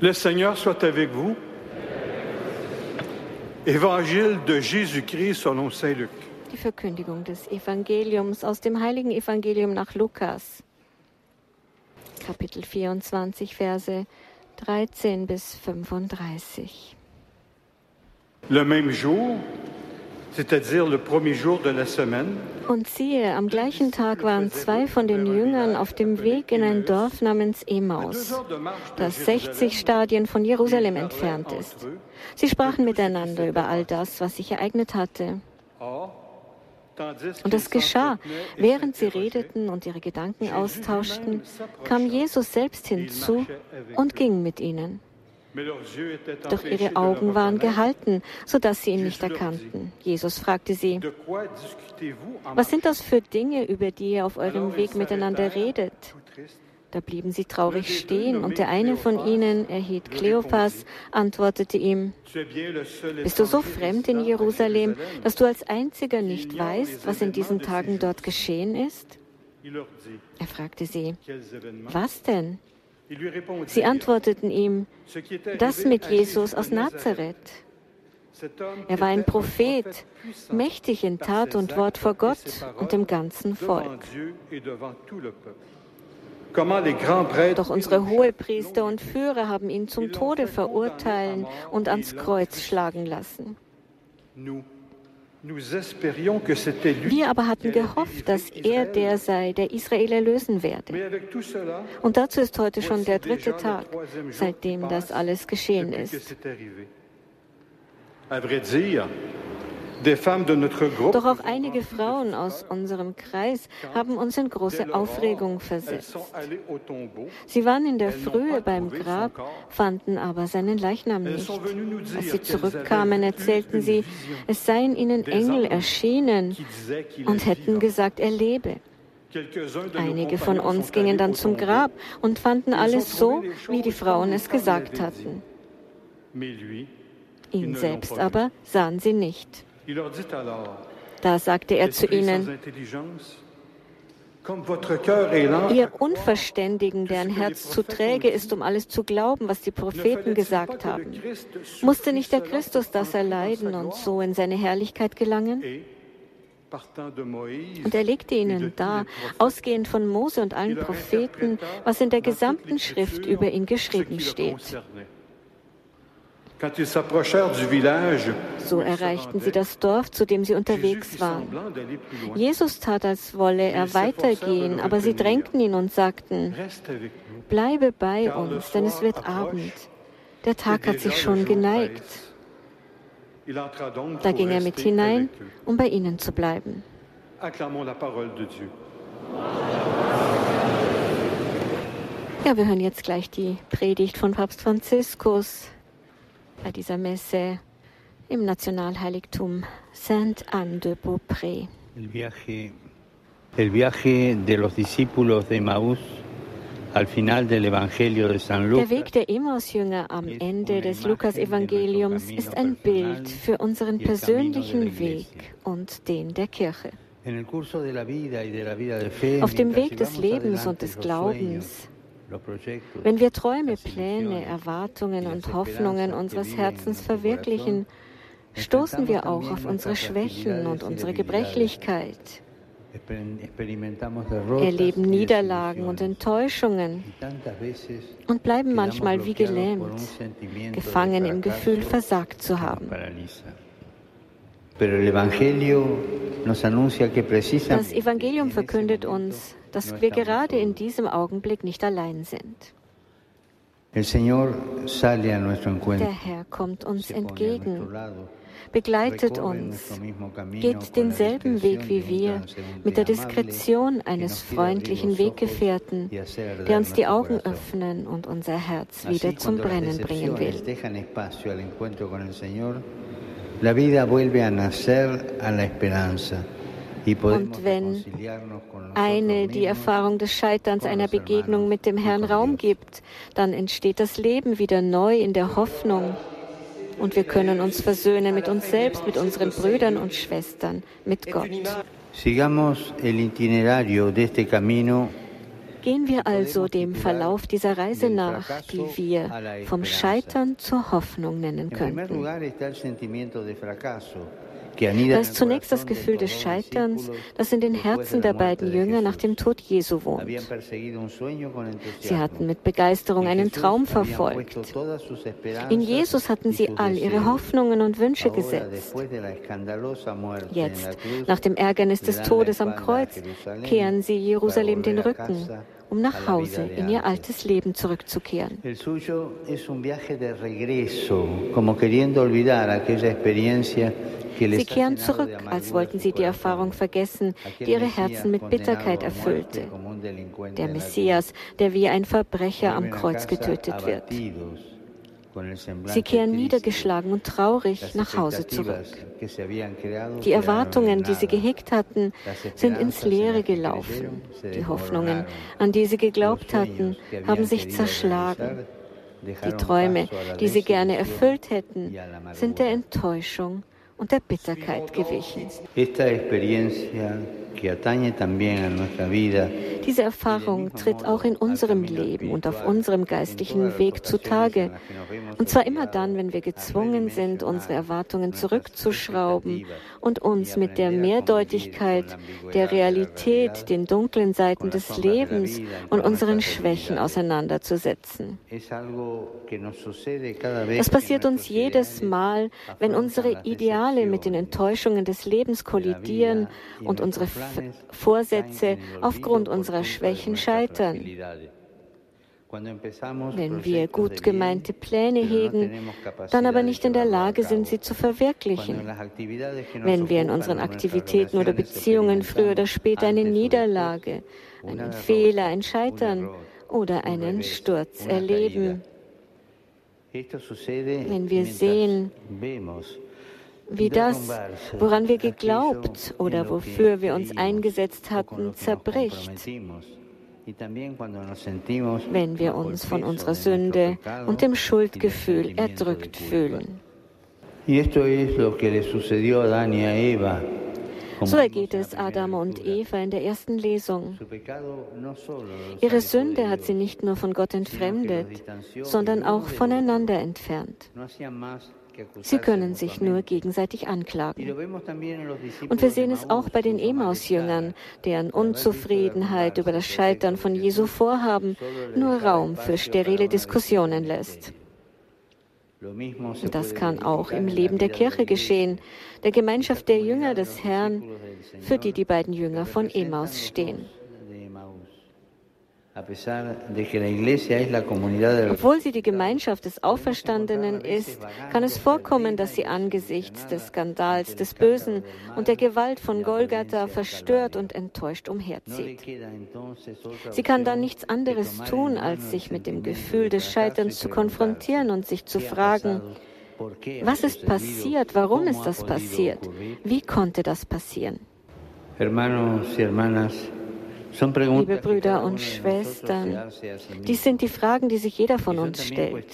Le Seigneur soit avec vous. Évangile de Jésus-Christ selon Saint Luc. Die Verkündigung des Evangeliums aus dem heiligen Evangelium nach Lukas. Kapitel 24, Verse 13 bis 35. Le même jour, Und siehe, am gleichen Tag waren zwei von den Jüngern auf dem Weg in ein Dorf namens Emmaus, das 60 Stadien von Jerusalem entfernt ist. Sie sprachen miteinander über all das, was sich ereignet hatte. Und es geschah, während sie redeten und ihre Gedanken austauschten, kam Jesus selbst hinzu und ging mit ihnen. Doch ihre Augen waren gehalten, sodass sie ihn nicht erkannten. Jesus fragte sie, was sind das für Dinge, über die ihr auf eurem Weg miteinander redet? Da blieben sie traurig stehen, und der eine von ihnen, er hielt Kleopas, antwortete ihm, Bist du so fremd in Jerusalem, dass du als einziger nicht weißt, was in diesen Tagen dort geschehen ist? Er fragte sie, was denn? Sie antworteten ihm, das mit Jesus aus Nazareth. Er war ein Prophet, mächtig in Tat und Wort vor Gott und dem ganzen Volk. Doch unsere Hohepriester und Führer haben ihn zum Tode verurteilen und ans Kreuz schlagen lassen. Wir aber hatten gehofft, dass er der sei, der Israel erlösen werde. Und dazu ist heute schon der dritte Tag, seitdem das alles geschehen ist. Doch auch einige Frauen aus unserem Kreis haben uns in große Aufregung versetzt. Sie waren in der Frühe beim Grab, fanden aber seinen Leichnam nicht. Als sie zurückkamen, erzählten sie, es seien ihnen Engel erschienen und hätten gesagt, er lebe. Einige von uns gingen dann zum Grab und fanden alles so, wie die Frauen es gesagt hatten. Ihn selbst aber sahen sie nicht. Da sagte er zu ihnen, Ihr Unverständigen, deren Herz zu träge ist, um alles zu glauben, was die Propheten gesagt haben, musste nicht der Christus das erleiden und so in seine Herrlichkeit gelangen? Und er legte ihnen dar, ausgehend von Mose und allen Propheten, was in der gesamten Schrift über ihn geschrieben steht. So erreichten sie das Dorf, zu dem sie unterwegs waren. Jesus tat, als wolle er weitergehen, aber sie drängten ihn und sagten, bleibe bei uns, denn es wird Abend. Der Tag hat sich schon geneigt. Da ging er mit hinein, um bei ihnen zu bleiben. Ja, wir hören jetzt gleich die Predigt von Papst Franziskus bei dieser Messe im Nationalheiligtum Saint-Anne de Beaupré. El viaje, el viaje de los discípulos de Maús al final del Evangelio de San Der Weg der Emmaus-Jünger am Ende des Lukas-Evangeliums ist ein Bild für unseren persönlichen Weg und den der Kirche. Auf dem Weg des Lebens und des Glaubens wenn wir Träume, Pläne, Erwartungen und Hoffnungen unseres Herzens verwirklichen, stoßen wir auch auf unsere Schwächen und unsere Gebrechlichkeit. Erleben Niederlagen und Enttäuschungen und bleiben manchmal wie gelähmt, gefangen im Gefühl, versagt zu haben. Das Evangelium verkündet uns, dass wir gerade in diesem Augenblick nicht allein sind. Der Herr kommt uns entgegen, begleitet uns, geht denselben Weg wie wir, mit der Diskretion eines freundlichen Weggefährten, der uns die Augen öffnen und unser Herz wieder zum Brennen bringen will. La vida vuelve a nacer a la esperanza. Und wenn eine die Erfahrung des Scheiterns einer Begegnung mit dem Herrn Raum gibt, dann entsteht das Leben wieder neu in der Hoffnung. Und wir können uns versöhnen mit uns selbst, mit unseren Brüdern und Schwestern, mit Gott. Gehen wir also dem Verlauf dieser Reise nach, die wir vom Scheitern zur Hoffnung nennen könnten. Da ist zunächst das Gefühl des Scheiterns, das in den Herzen der beiden Jünger nach dem Tod Jesu wohnt. Sie hatten mit Begeisterung einen Traum verfolgt. In Jesus hatten sie all ihre Hoffnungen und Wünsche gesetzt. Jetzt, nach dem Ärgernis des Todes am Kreuz, kehren sie Jerusalem den Rücken um nach Hause in ihr altes Leben zurückzukehren. Sie kehren zurück, als wollten sie die Erfahrung vergessen, die ihre Herzen mit Bitterkeit erfüllte. Der Messias, der wie ein Verbrecher am Kreuz getötet wird. Sie kehren niedergeschlagen und traurig nach Hause zurück. Die Erwartungen, die sie gehegt hatten, sind ins Leere gelaufen. Die Hoffnungen, an die sie geglaubt hatten, haben sich zerschlagen. Die Träume, die sie gerne erfüllt hätten, sind der Enttäuschung und der Bitterkeit gewichen. Diese Erfahrung tritt auch in unserem Leben und auf unserem geistlichen Weg zutage. Und zwar immer dann, wenn wir gezwungen sind, unsere Erwartungen zurückzuschrauben und uns mit der Mehrdeutigkeit der Realität, den dunklen Seiten des Lebens und unseren Schwächen auseinanderzusetzen. Das passiert uns jedes Mal, wenn unsere Ideale mit den Enttäuschungen des Lebens kollidieren und unsere Vorsätze aufgrund unserer Schwächen scheitern. Wenn wir gut gemeinte Pläne hegen, dann aber nicht in der Lage sind, sie zu verwirklichen. Wenn wir in unseren Aktivitäten oder Beziehungen früher oder später eine Niederlage, einen Fehler, ein Scheitern oder einen Sturz erleben. Wenn wir sehen, wie das, woran wir geglaubt oder wofür wir uns eingesetzt hatten, zerbricht, wenn wir uns von unserer Sünde und dem Schuldgefühl erdrückt fühlen. So ergeht es Adam und Eva in der ersten Lesung. Ihre Sünde hat sie nicht nur von Gott entfremdet, sondern auch voneinander entfernt. Sie können sich nur gegenseitig anklagen. Und wir sehen es auch bei den Emaus-Jüngern, deren Unzufriedenheit über das Scheitern von Jesu Vorhaben nur Raum für sterile Diskussionen lässt. Das kann auch im Leben der Kirche geschehen, der Gemeinschaft der Jünger des Herrn, für die die beiden Jünger von Emaus stehen. Obwohl sie die Gemeinschaft des Auferstandenen ist, kann es vorkommen, dass sie angesichts des Skandals des Bösen und der Gewalt von Golgatha verstört und enttäuscht umherzieht. Sie kann dann nichts anderes tun, als sich mit dem Gefühl des Scheiterns zu konfrontieren und sich zu fragen, was ist passiert? Warum ist das passiert? Wie konnte das passieren? Hermanos y hermanas, Liebe Brüder und Schwestern, dies sind die Fragen, die sich jeder von uns stellt.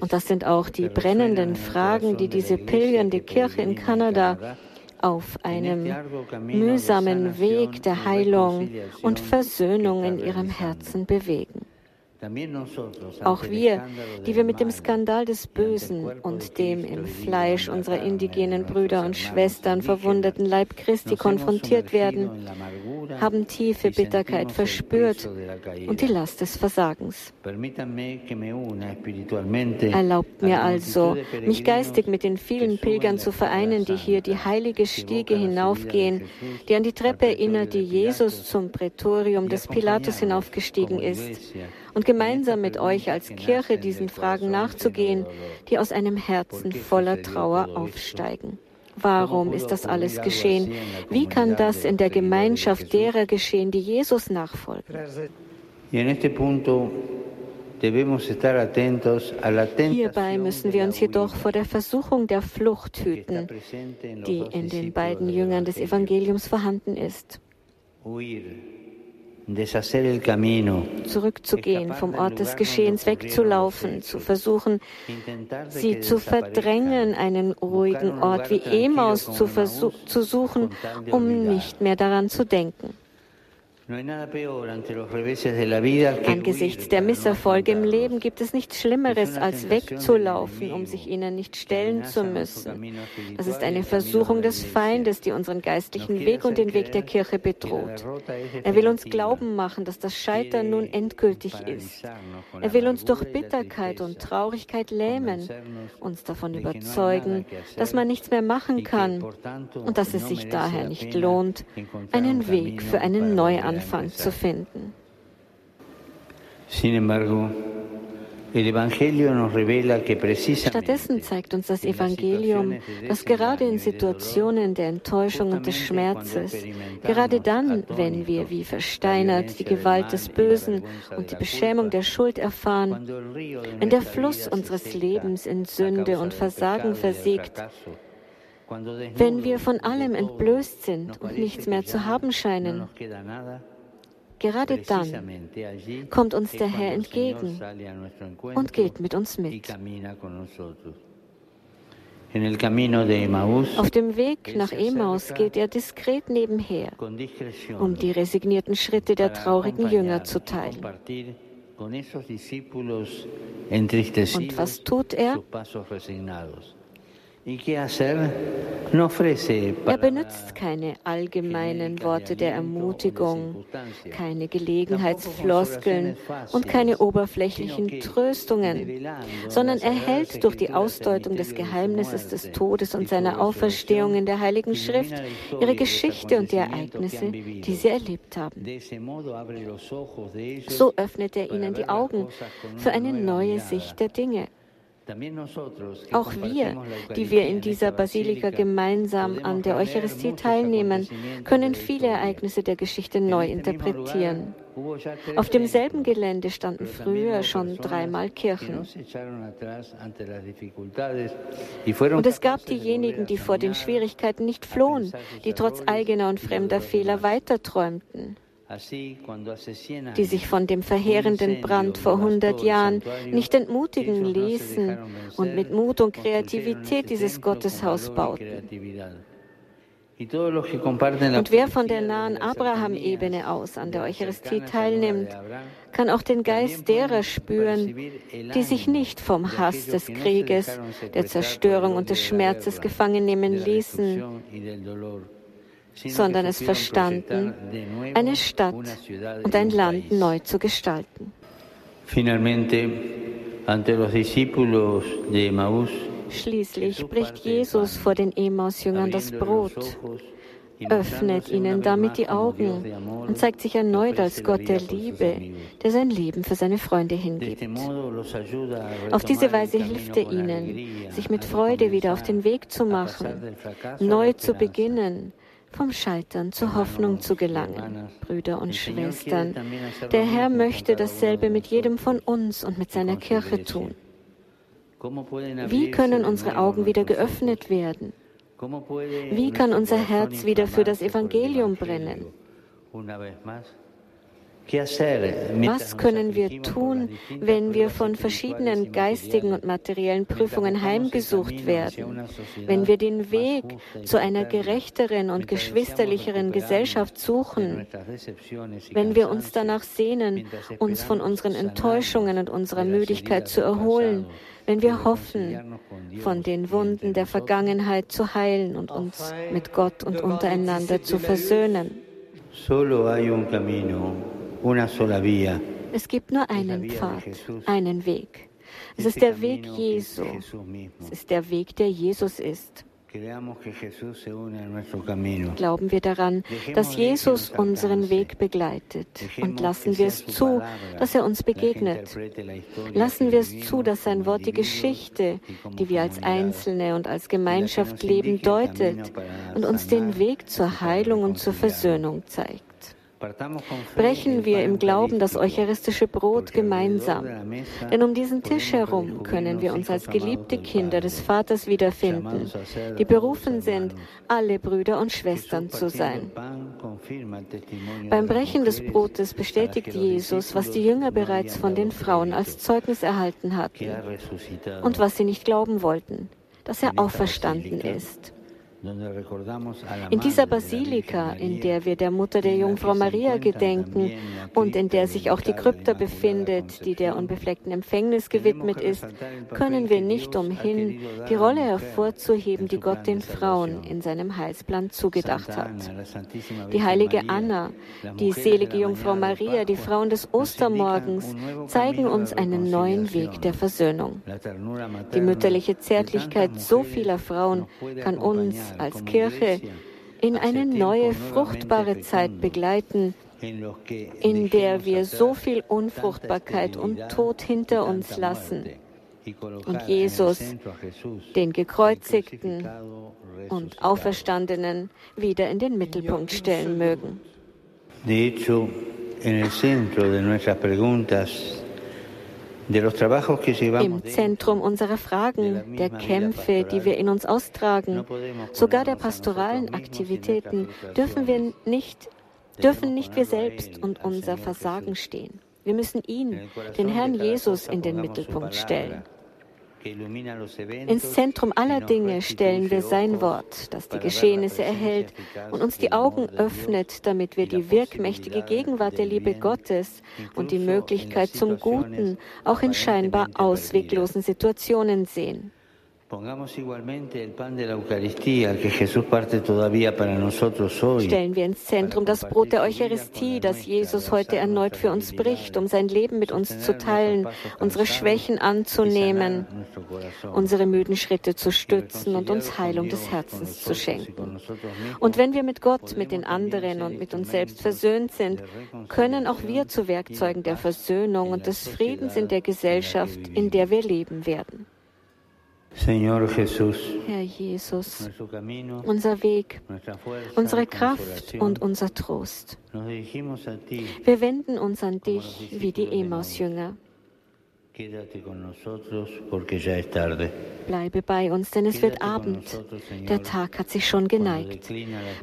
Und das sind auch die brennenden Fragen, die diese pilgernde Kirche in Kanada auf einem mühsamen Weg der Heilung und Versöhnung in ihrem Herzen bewegen. Auch wir, die wir mit dem Skandal des Bösen und dem im Fleisch unserer indigenen Brüder und Schwestern verwundeten Leib Christi konfrontiert werden, haben tiefe Bitterkeit verspürt und die Last des Versagens. Erlaubt mir also, mich geistig mit den vielen Pilgern zu vereinen, die hier die heilige Stiege hinaufgehen, die an die Treppe erinnert, die Jesus zum Prätorium des Pilatus hinaufgestiegen ist und gemeinsam mit euch als Kirche diesen Fragen nachzugehen, die aus einem Herzen voller Trauer aufsteigen. Warum ist das alles geschehen? Wie kann das in der Gemeinschaft derer geschehen, die Jesus nachfolgen? Hierbei müssen wir uns jedoch vor der Versuchung der Flucht hüten, die in den beiden Jüngern des Evangeliums vorhanden ist zurückzugehen, vom Ort des Geschehens wegzulaufen, zu versuchen, sie zu verdrängen, einen ruhigen Ort wie Emaus zu, zu suchen, um nicht mehr daran zu denken. Angesichts der Misserfolge im Leben gibt es nichts Schlimmeres, als wegzulaufen, um sich ihnen nicht stellen zu müssen. Das ist eine Versuchung des Feindes, die unseren geistlichen Weg und den Weg der Kirche bedroht. Er will uns glauben machen, dass das Scheitern nun endgültig ist. Er will uns durch Bitterkeit und Traurigkeit lähmen, uns davon überzeugen, dass man nichts mehr machen kann und dass es sich daher nicht lohnt, einen Weg für einen Neuanfang Anfang zu finden. Stattdessen zeigt uns das Evangelium, dass gerade in Situationen der Enttäuschung und des Schmerzes, gerade dann, wenn wir wie versteinert die Gewalt des Bösen und die Beschämung der Schuld erfahren, wenn der Fluss unseres Lebens in Sünde und Versagen versiegt, wenn wir von allem entblößt sind und nichts mehr zu haben scheinen, Gerade dann kommt uns der Herr entgegen und geht mit uns mit. Auf dem Weg nach Emmaus geht er diskret nebenher, um die resignierten Schritte der traurigen Jünger zu teilen. Und was tut er? Er benutzt keine allgemeinen Worte der Ermutigung, keine Gelegenheitsfloskeln und keine oberflächlichen Tröstungen, sondern er hält durch die Ausdeutung des Geheimnisses des Todes und seiner Auferstehung in der Heiligen Schrift ihre Geschichte und die Ereignisse, die sie erlebt haben. So öffnet er ihnen die Augen für eine neue Sicht der Dinge. Auch wir, die wir in dieser Basilika gemeinsam an der Eucharistie teilnehmen, können viele Ereignisse der Geschichte neu interpretieren. Auf demselben Gelände standen früher schon dreimal Kirchen. Und es gab diejenigen, die vor den Schwierigkeiten nicht flohen, die trotz eigener und fremder Fehler weiterträumten die sich von dem verheerenden Brand vor 100 Jahren nicht entmutigen ließen und mit Mut und Kreativität dieses Gotteshaus bauten. Und wer von der nahen Abraham-Ebene aus an der Eucharistie teilnimmt, kann auch den Geist derer spüren, die sich nicht vom Hass des Krieges, der Zerstörung und des Schmerzes gefangen nehmen ließen sondern es verstanden, eine Stadt und ein Land neu zu gestalten. Schließlich bricht Jesus vor den Emaus-Jüngern das Brot, öffnet ihnen damit die Augen und zeigt sich erneut als Gott der Liebe, der sein Leben für seine Freunde hingibt. Auf diese Weise hilft er ihnen, sich mit Freude wieder auf den Weg zu machen, neu zu beginnen, vom Scheitern zur Hoffnung zu gelangen. Brüder und Schwestern, der Herr möchte dasselbe mit jedem von uns und mit seiner Kirche tun. Wie können unsere Augen wieder geöffnet werden? Wie kann unser Herz wieder für das Evangelium brennen? Was können wir tun, wenn wir von verschiedenen geistigen und materiellen Prüfungen heimgesucht werden? Wenn wir den Weg zu einer gerechteren und geschwisterlicheren Gesellschaft suchen? Wenn wir uns danach sehnen, uns von unseren Enttäuschungen und unserer Müdigkeit zu erholen? Wenn wir hoffen, von den Wunden der Vergangenheit zu heilen und uns mit Gott und untereinander zu versöhnen? Solo hay un camino es gibt nur einen Pfad, einen Weg. Es ist der Weg Jesu. Es ist der Weg, der Jesus ist. Glauben wir daran, dass Jesus unseren Weg begleitet und lassen wir es zu, dass er uns begegnet. Lassen wir es zu, dass sein Wort die Geschichte, die wir als Einzelne und als Gemeinschaft leben, deutet und uns den Weg zur Heilung und zur Versöhnung zeigt. Brechen wir im Glauben das eucharistische Brot gemeinsam. Denn um diesen Tisch herum können wir uns als geliebte Kinder des Vaters wiederfinden, die berufen sind, alle Brüder und Schwestern zu sein. Beim Brechen des Brotes bestätigt Jesus, was die Jünger bereits von den Frauen als Zeugnis erhalten hatten und was sie nicht glauben wollten, dass er auferstanden ist. In dieser Basilika, in der wir der Mutter der Jungfrau Maria gedenken und in der sich auch die Krypta befindet, die der unbefleckten Empfängnis gewidmet ist, können wir nicht umhin, die Rolle hervorzuheben, die Gott den Frauen in seinem Heilsplan zugedacht hat. Die heilige Anna, die selige Jungfrau Maria, die Frauen des Ostermorgens zeigen uns einen neuen Weg der Versöhnung. Die mütterliche Zärtlichkeit so vieler Frauen kann uns als Kirche in eine neue, fruchtbare Zeit begleiten, in der wir so viel Unfruchtbarkeit und Tod hinter uns lassen. und Jesus, den gekreuzigten und Auferstandenen, wieder in den Mittelpunkt stellen mögen. De hecho, en el centro de nuestras preguntas im Zentrum unserer Fragen, der Kämpfe, die wir in uns austragen, sogar der pastoralen Aktivitäten, dürfen wir nicht, dürfen nicht wir selbst und unser Versagen stehen. Wir müssen ihn, den Herrn Jesus, in den Mittelpunkt stellen. Ins Zentrum aller Dinge stellen wir sein Wort, das die Geschehnisse erhält und uns die Augen öffnet, damit wir die wirkmächtige Gegenwart der Liebe Gottes und die Möglichkeit zum Guten auch in scheinbar ausweglosen Situationen sehen. Stellen wir ins Zentrum das Brot der Eucharistie, das Jesus heute erneut für uns bricht, um sein Leben mit uns zu teilen, unsere Schwächen anzunehmen, unsere müden Schritte zu stützen und uns Heilung des Herzens zu schenken. Und wenn wir mit Gott, mit den anderen und mit uns selbst versöhnt sind, können auch wir zu Werkzeugen der Versöhnung und des Friedens in der Gesellschaft, in der wir leben werden. Herr Jesus, unser Weg, unsere Kraft und unser Trost. Wir wenden uns an dich wie die Emaus-Jünger. Bleibe bei uns, denn es wird Abend. Der Tag hat sich schon geneigt.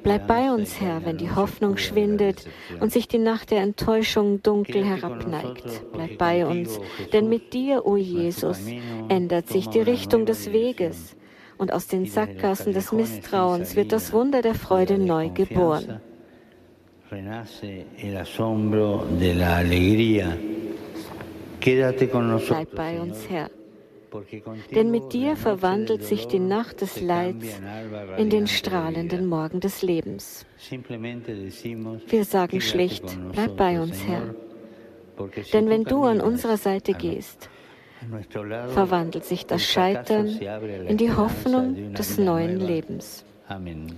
Bleib bei uns, Herr, wenn die Hoffnung schwindet und sich die Nacht der Enttäuschung dunkel herabneigt. Bleib bei uns, denn mit dir, o oh Jesus, ändert sich die Richtung des Weges und aus den Sackgassen des Misstrauens wird das Wunder der Freude neu geboren. Renace el asombro de la alegría Bleib bei uns, Herr. Denn mit dir verwandelt sich die Nacht des Leids in den strahlenden Morgen des Lebens. Wir sagen schlicht, bleib bei uns, Herr. Denn wenn du an unserer Seite gehst, verwandelt sich das Scheitern in die Hoffnung des neuen Lebens. Amen.